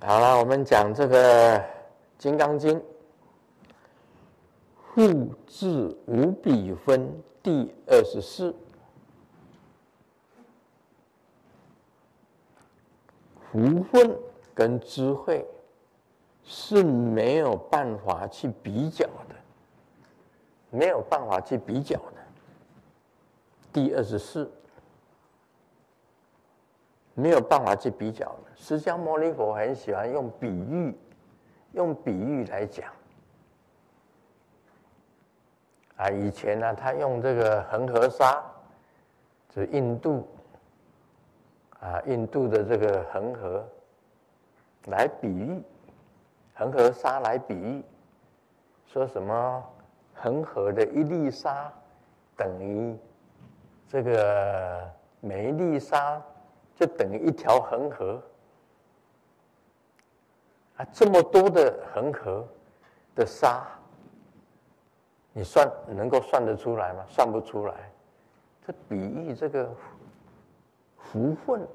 好了，我们讲这个《金刚经》复智无比分第二十四。福分跟智慧是没有办法去比较的，没有办法去比较的。第二十四，没有办法去比较的。释迦牟尼佛很喜欢用比喻，用比喻来讲。啊，以前呢，他用这个恒河沙，就印度。啊，印度的这个恒河来比喻，恒河沙来比喻，说什么恒河的一粒沙等于这个每一粒沙就等于一条恒河啊，这么多的恒河的沙，你算能够算得出来吗？算不出来。这比喻这个。福分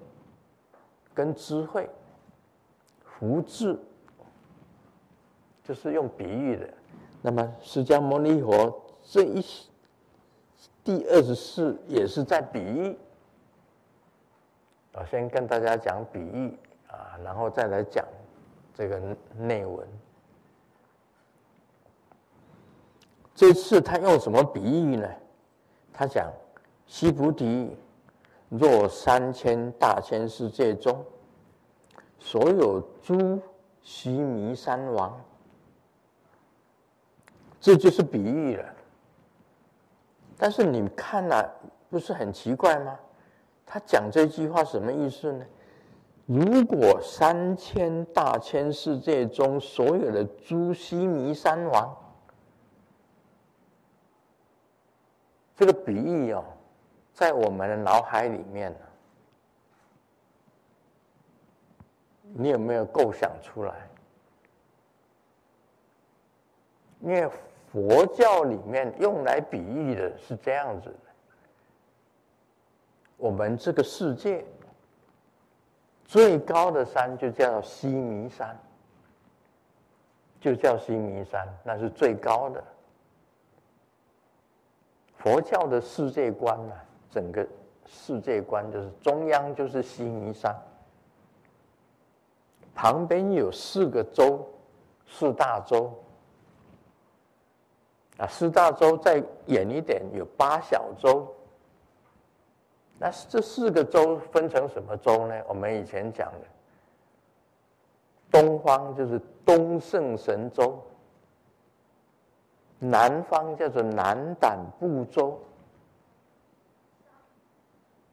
跟智慧，福智就是用比喻的。那么释迦牟尼佛这一第二十四也是在比喻。我先跟大家讲比喻啊，然后再来讲这个内文。这次他用什么比喻呢？他讲西菩提。若三千大千世界中，所有诸须弥山王，这就是比喻了。但是你看了，不是很奇怪吗？他讲这句话什么意思呢？如果三千大千世界中所有的诸须弥山王，这个比喻哦。在我们的脑海里面，你有没有构想出来？因为佛教里面用来比喻的是这样子的：我们这个世界最高的山就叫须弥山，就叫须弥山，那是最高的。佛教的世界观呢？整个世界观就是中央就是须弥山，旁边有四个洲，四大洲。啊，四大洲再远一点有八小洲。那这四个州分成什么州呢？我们以前讲的，东方就是东胜神州，南方叫做南胆部洲。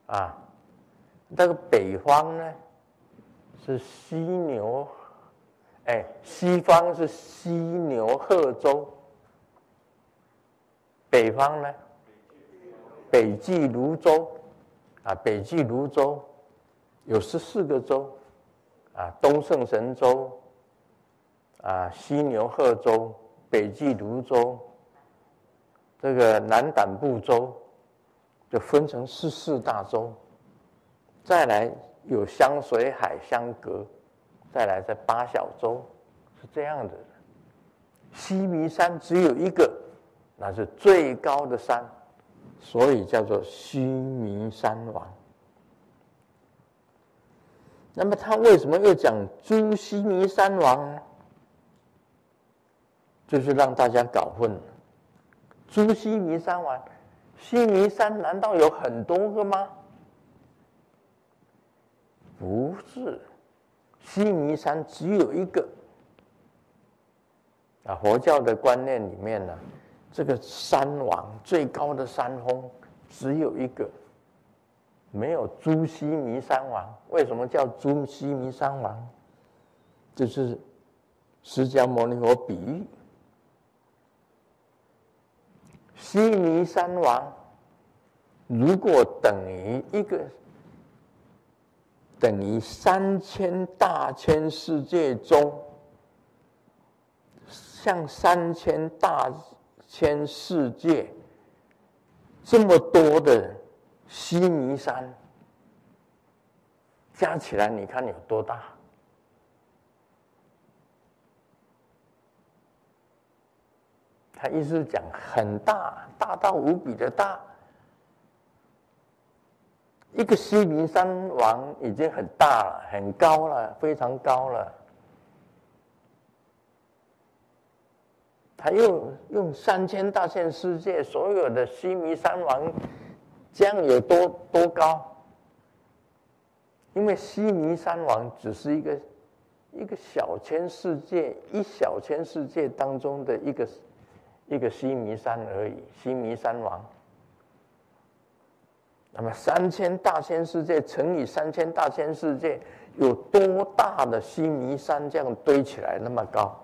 啊，那个北方呢，是犀牛，哎，西方是犀牛贺州，北方呢，北俱泸州，啊，北俱芦洲有十四个州，啊，东胜神州，啊，西牛贺州，北俱芦洲，这个南赣部州。就分成十四大洲，再来有香水海相隔，再来在八小洲，是这样的。须弥山只有一个，那是最高的山，所以叫做须弥山王。那么他为什么又讲诸须弥山王呢？就是让大家搞混了，诸须弥山王。须弥山难道有很多个吗？不是，须弥山只有一个。啊，佛教的观念里面呢，这个山王最高的山峰只有一个，没有朱熹弥山王。为什么叫朱熹弥山王？就是释迦牟尼佛比喻。须弥山王，如果等于一个，等于三千大千世界中，像三千大全世界这么多的须弥山加起来你看有多大？他意思讲很大大到无比的大。一个须弥山王已经很大了很高了非常高了。他又用三千大千世界所有的须弥山王，这样有多多高？因为须弥山王只是一个一个小千世界，一小千世界当中的一个一个须弥山而已，须弥山王。那么三千大千世界乘以三千大千世界，有多大的须弥山这样堆起来那么高？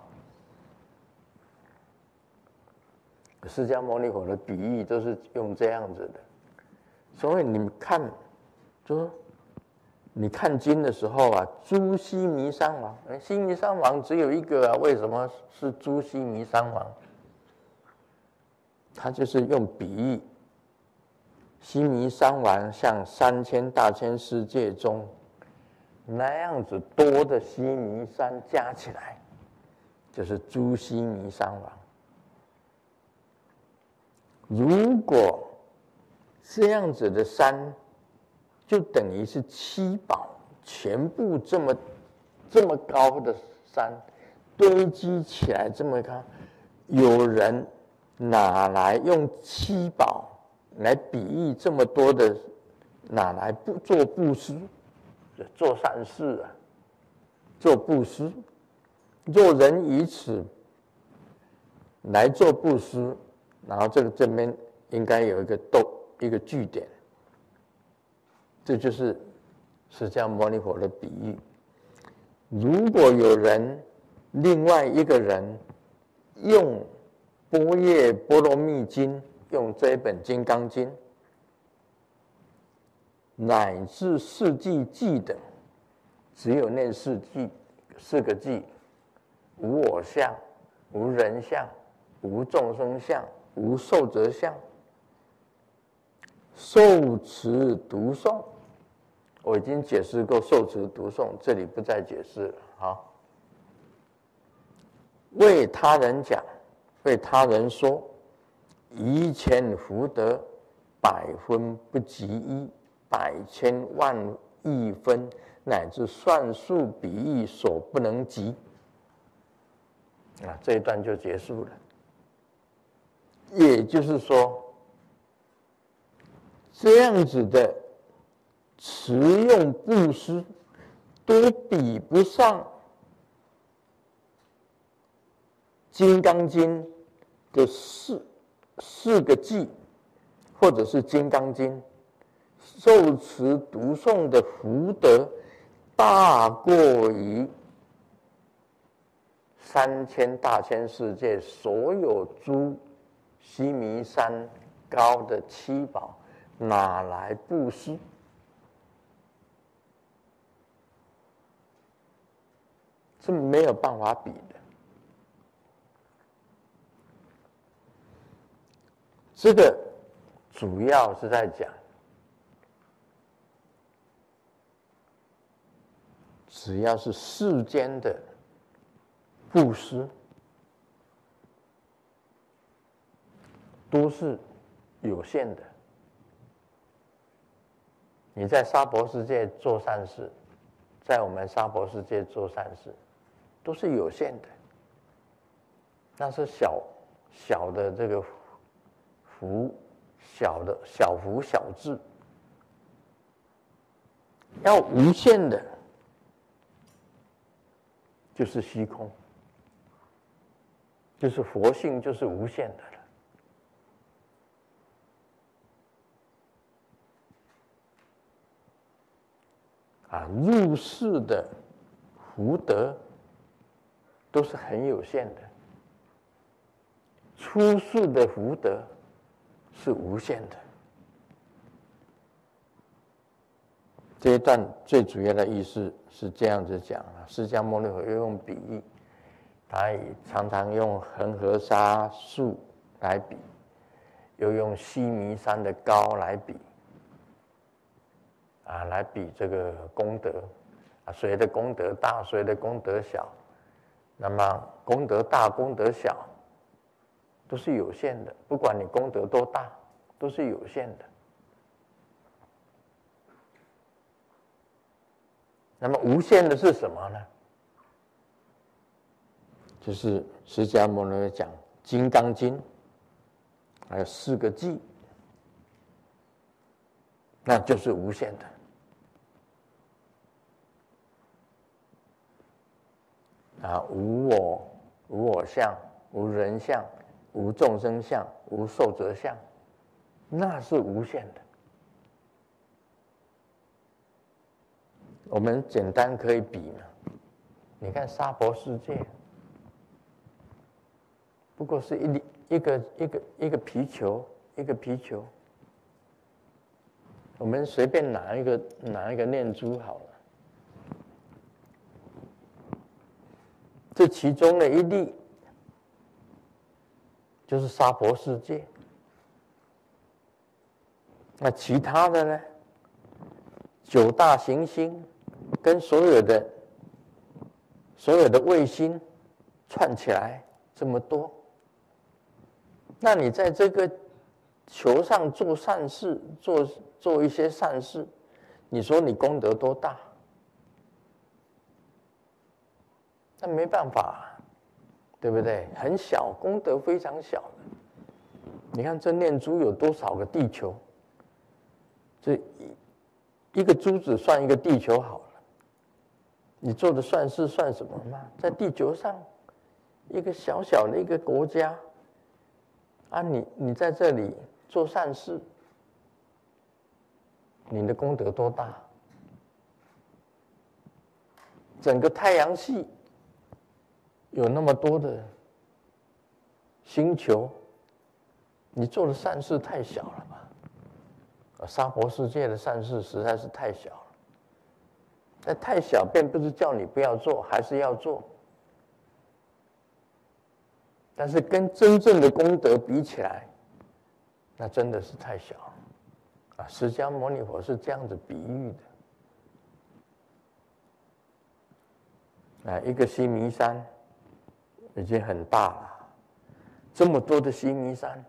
释迦牟尼佛的比喻都是用这样子的，所以你们看，就是你看经的时候啊，诸须弥山王，须弥山王只有一个啊，为什么是诸须弥山王？他就是用比喻。西弥山王像三千大千世界中那样子多的西弥山加起来，就是诸须弥山王。如果这样子的山，就等于是七宝全部这么这么高的山堆积起来这么高，有人哪来用七宝？来比喻这么多的，哪来不做布施？做善事啊，做布施，若人以此来做布施，然后这个这边应该有一个逗一个句点，这就是释迦牟尼佛的比喻。如果有人另外一个人用般若波罗蜜经。用这一本《金刚经》，乃至四句偈等，只有那四句四个季：无我相、无人相、无众生相、无寿则相。受持读诵，我已经解释过受持读诵，这里不再解释了。好，为他人讲，为他人说。一千福德，百分不及一，百千万亿分，乃至算数比翼所不能及。啊，这一段就结束了。也就是说，这样子的持用布施，都比不上《金刚经》的四。四个偈，或者是《金刚经》，受持读诵的福德，大过于三千大千世界所有诸须弥山高的七宝，哪来布施？是没有办法比的。这个主要是在讲，只要是世间的布施，都是有限的。你在沙婆世界做善事，在我们沙婆世界做善事，都是有限的。那是小小的这个。福小的小福小智，要无限的，就是虚空，就是佛性，就是无限的了。啊，入世的福德都是很有限的，出世的福德。是无限的。这一段最主要的意思是这样子讲啊，释迦牟尼佛又用比喻，他也常常用恒河沙数来比，又用须弥山的高来比，啊，来比这个功德，啊，谁的功德大，谁的功德小，那么功德大、功德小，都是有限的，不管你功德多大，都是有限的。那么无限的是什么呢？就是释迦牟尼讲《金刚经》，还有四个偈，那就是无限的。啊，无我，无我相，无人相，无众生相，无寿者相，那是无限的。我们简单可以比嘛，你看沙婆世界，不过是一粒一个一个一个皮球，一个皮球。我们随便拿一个拿一个念珠好了。这其中的一粒，就是娑婆世界。那其他的呢？九大行星跟所有的所有的卫星串起来这么多，那你在这个球上做善事，做做一些善事，你说你功德多大？那没办法，对不对？很小，功德非常小。你看这念珠有多少个地球？这一一个珠子算一个地球好了。你做的善事算什么吗？在地球上，一个小小的一个国家，啊，你你在这里做善事，你的功德多大？整个太阳系。有那么多的星球，你做的善事太小了吧？啊，娑婆世界的善事实在是太小了。那太小，并不是叫你不要做，还是要做。但是跟真正的功德比起来，那真的是太小了。啊，释迦牟尼佛是这样子比喻的。啊，一个须弥山。已经很大了，这么多的须弥山，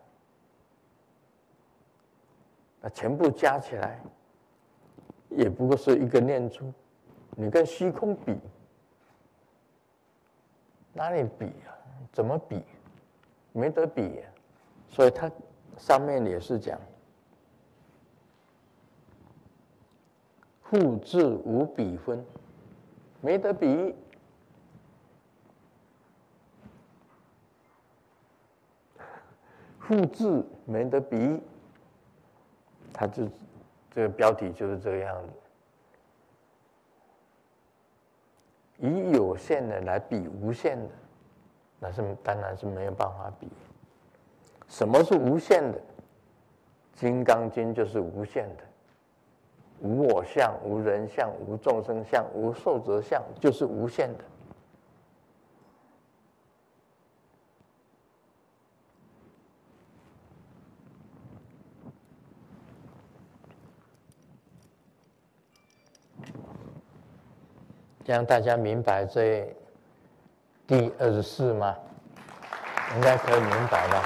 那全部加起来，也不过是一个念珠。你跟虚空比，哪里比啊？怎么比？没得比啊。所以它上面也是讲，复自无比分，没得比。复制没得比，他就这个标题就是这个样子。以有限的来比无限的，那是当然是没有办法比。什么是无限的？《金刚经》就是无限的，无我相、无人相、无众生相、无寿者相，就是无限的。让大家明白这第二十四吗？应该可以明白吧？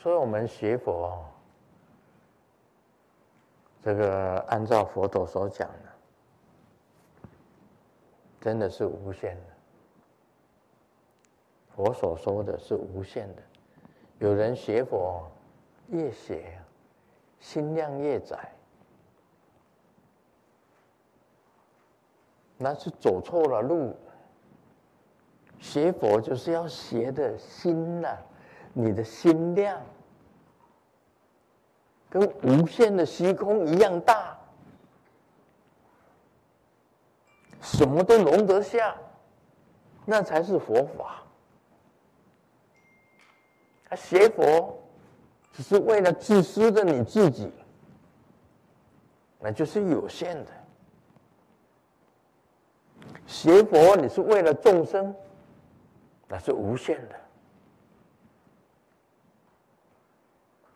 所以我们学佛，这个按照佛陀所讲的，真的是无限的。佛所说的是无限的。有人学佛越学，心量越窄。那是走错了路。学佛就是要学的心呐、你的心量跟无限的虚空一样大，什么都容得下，那才是佛法。他学佛只是为了自私的你自己，那就是有限的。学佛，你是为了众生，那是无限的。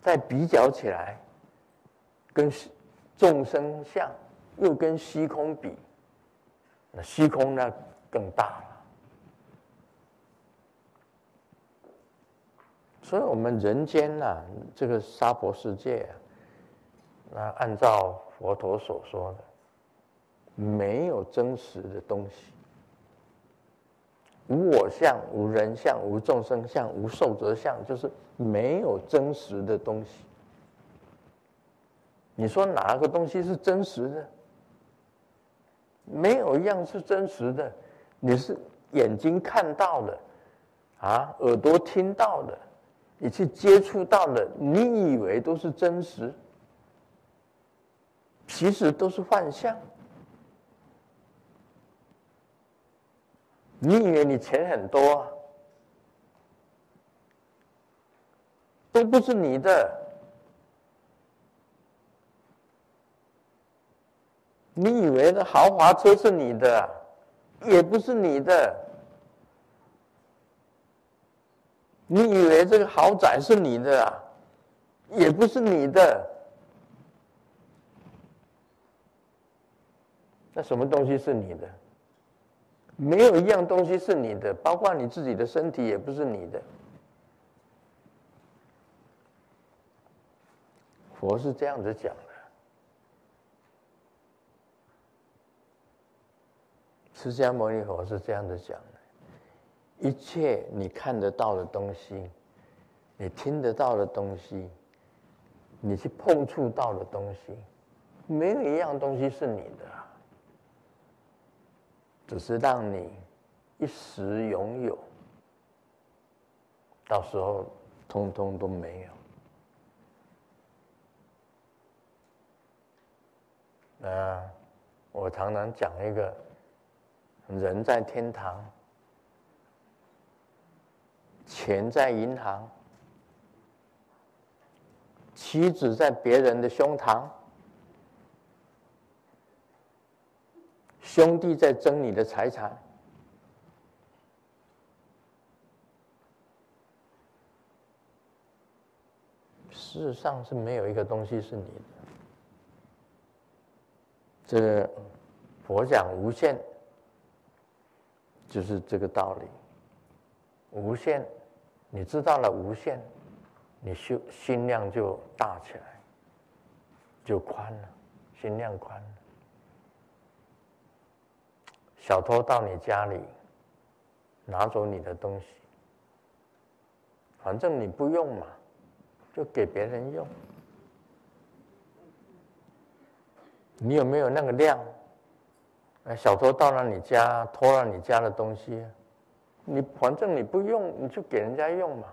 再比较起来，跟众生相又跟虚空比，那虚空那更大了。所以，我们人间呐，这个娑婆世界，那按照佛陀所说的。没有真实的东西，无我相、无人相、无众生相、无寿者相，就是没有真实的东西。你说哪个东西是真实的？没有一样是真实的。你是眼睛看到的，啊，耳朵听到的。你去接触到的，你以为都是真实，其实都是幻象。你以为你钱很多，都不是你的。你以为的豪华车是你的，也不是你的。你以为这个豪宅是你的，也不是你的。那什么东西是你的？没有一样东西是你的，包括你自己的身体也不是你的。佛是这样子讲的，释迦牟尼佛是这样子讲的。一切你看得到的东西，你听得到的东西，你去碰触到的东西，没有一样东西是你的，只是让你一时拥有，到时候通通都没有。啊，我常常讲一个人在天堂。钱在银行，妻子在别人的胸膛，兄弟在争你的财产。世上是没有一个东西是你的。这个佛讲无限，就是这个道理。无限。你知道了无限，你修心量就大起来，就宽了，心量宽了。小偷到你家里，拿走你的东西，反正你不用嘛，就给别人用。你有没有那个量？小偷到了你家，偷了你家的东西。你反正你不用，你就给人家用嘛。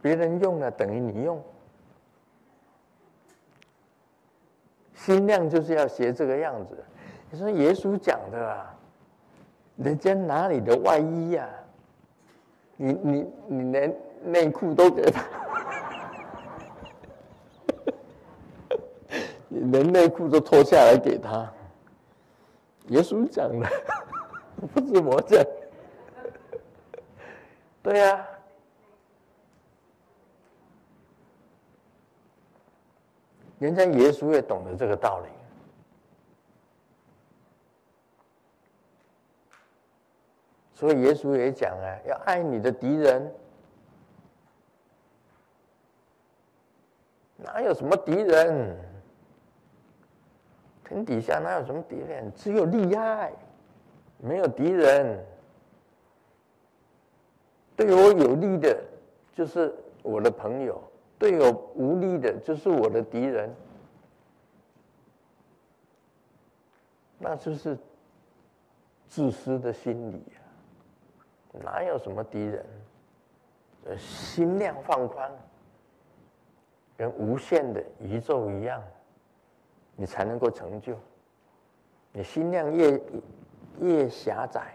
别人用了等于你用，心量就是要学这个样子。你说耶稣讲的啊，人家拿你的外衣呀、啊，你你你连内裤都给他，你连内裤都脱下来给他。耶稣讲的。不是我讲，对呀、啊，人家耶稣也懂得这个道理，所以耶稣也讲啊，要爱你的敌人，哪有什么敌人？天底下哪有什么敌人？只有利害。没有敌人，对我有利的，就是我的朋友；对我无利的，就是我的敌人。那就是自私的心理！哪有什么敌人，心量放宽跟无限的宇宙一样，你才能够成就。你心量越越狭窄，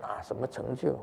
哪什么成就？